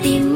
anh tìm